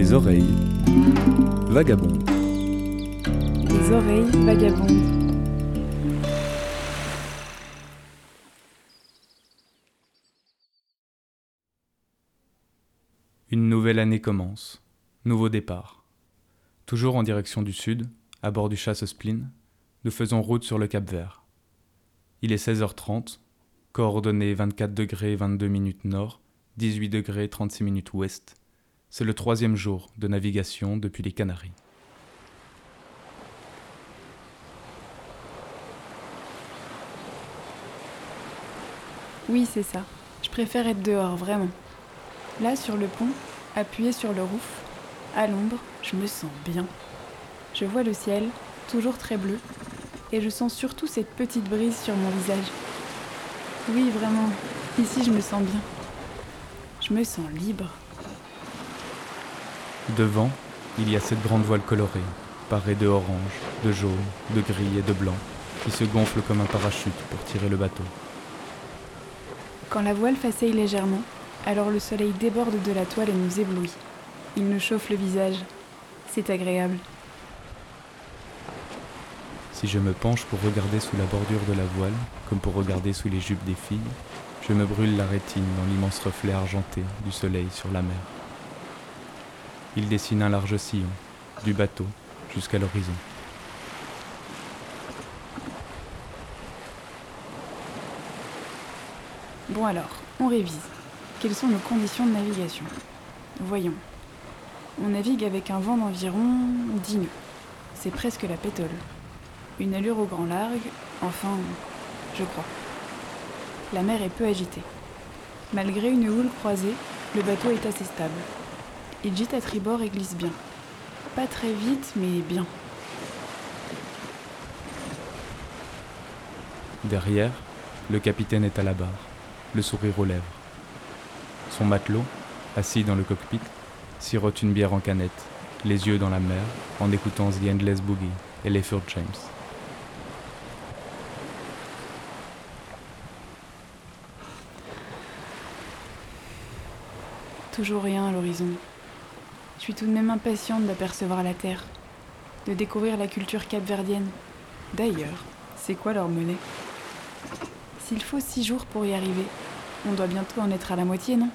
Les oreilles vagabondes. Les oreilles vagabondes. Une nouvelle année commence. Nouveau départ. Toujours en direction du sud, à bord du chasse spleen, nous faisons route sur le Cap Vert. Il est 16h30, coordonnées 24 degrés 22 minutes nord, 18 degrés 36 minutes ouest. C'est le troisième jour de navigation depuis les Canaries. Oui, c'est ça. Je préfère être dehors, vraiment. Là, sur le pont, appuyé sur le rouf, à l'ombre, je me sens bien. Je vois le ciel, toujours très bleu, et je sens surtout cette petite brise sur mon visage. Oui, vraiment, ici je me sens bien. Je me sens libre. Devant, il y a cette grande voile colorée, parée de orange, de jaune, de gris et de blanc, qui se gonfle comme un parachute pour tirer le bateau. Quand la voile faceille légèrement, alors le soleil déborde de la toile et nous éblouit. Il nous chauffe le visage. C'est agréable. Si je me penche pour regarder sous la bordure de la voile, comme pour regarder sous les jupes des filles, je me brûle la rétine dans l'immense reflet argenté du soleil sur la mer. Il dessine un large sillon, du bateau jusqu'à l'horizon. Bon alors, on révise. Quelles sont nos conditions de navigation? Voyons. On navigue avec un vent d'environ 10 nœuds. C'est presque la pétole. Une allure au grand largue, enfin, je crois. La mer est peu agitée. Malgré une houle croisée, le bateau est assez stable. Il gîte à tribord et glisse bien. Pas très vite, mais bien. Derrière, le capitaine est à la barre, le sourire aux lèvres. Son matelot, assis dans le cockpit, sirote une bière en canette, les yeux dans la mer, en écoutant The Endless Boogie et les Third James. Toujours rien à l'horizon. Je suis tout de même impatiente d'apercevoir la Terre, de découvrir la culture capverdienne. D'ailleurs, c'est quoi leur monnaie? S'il faut six jours pour y arriver, on doit bientôt en être à la moitié, non?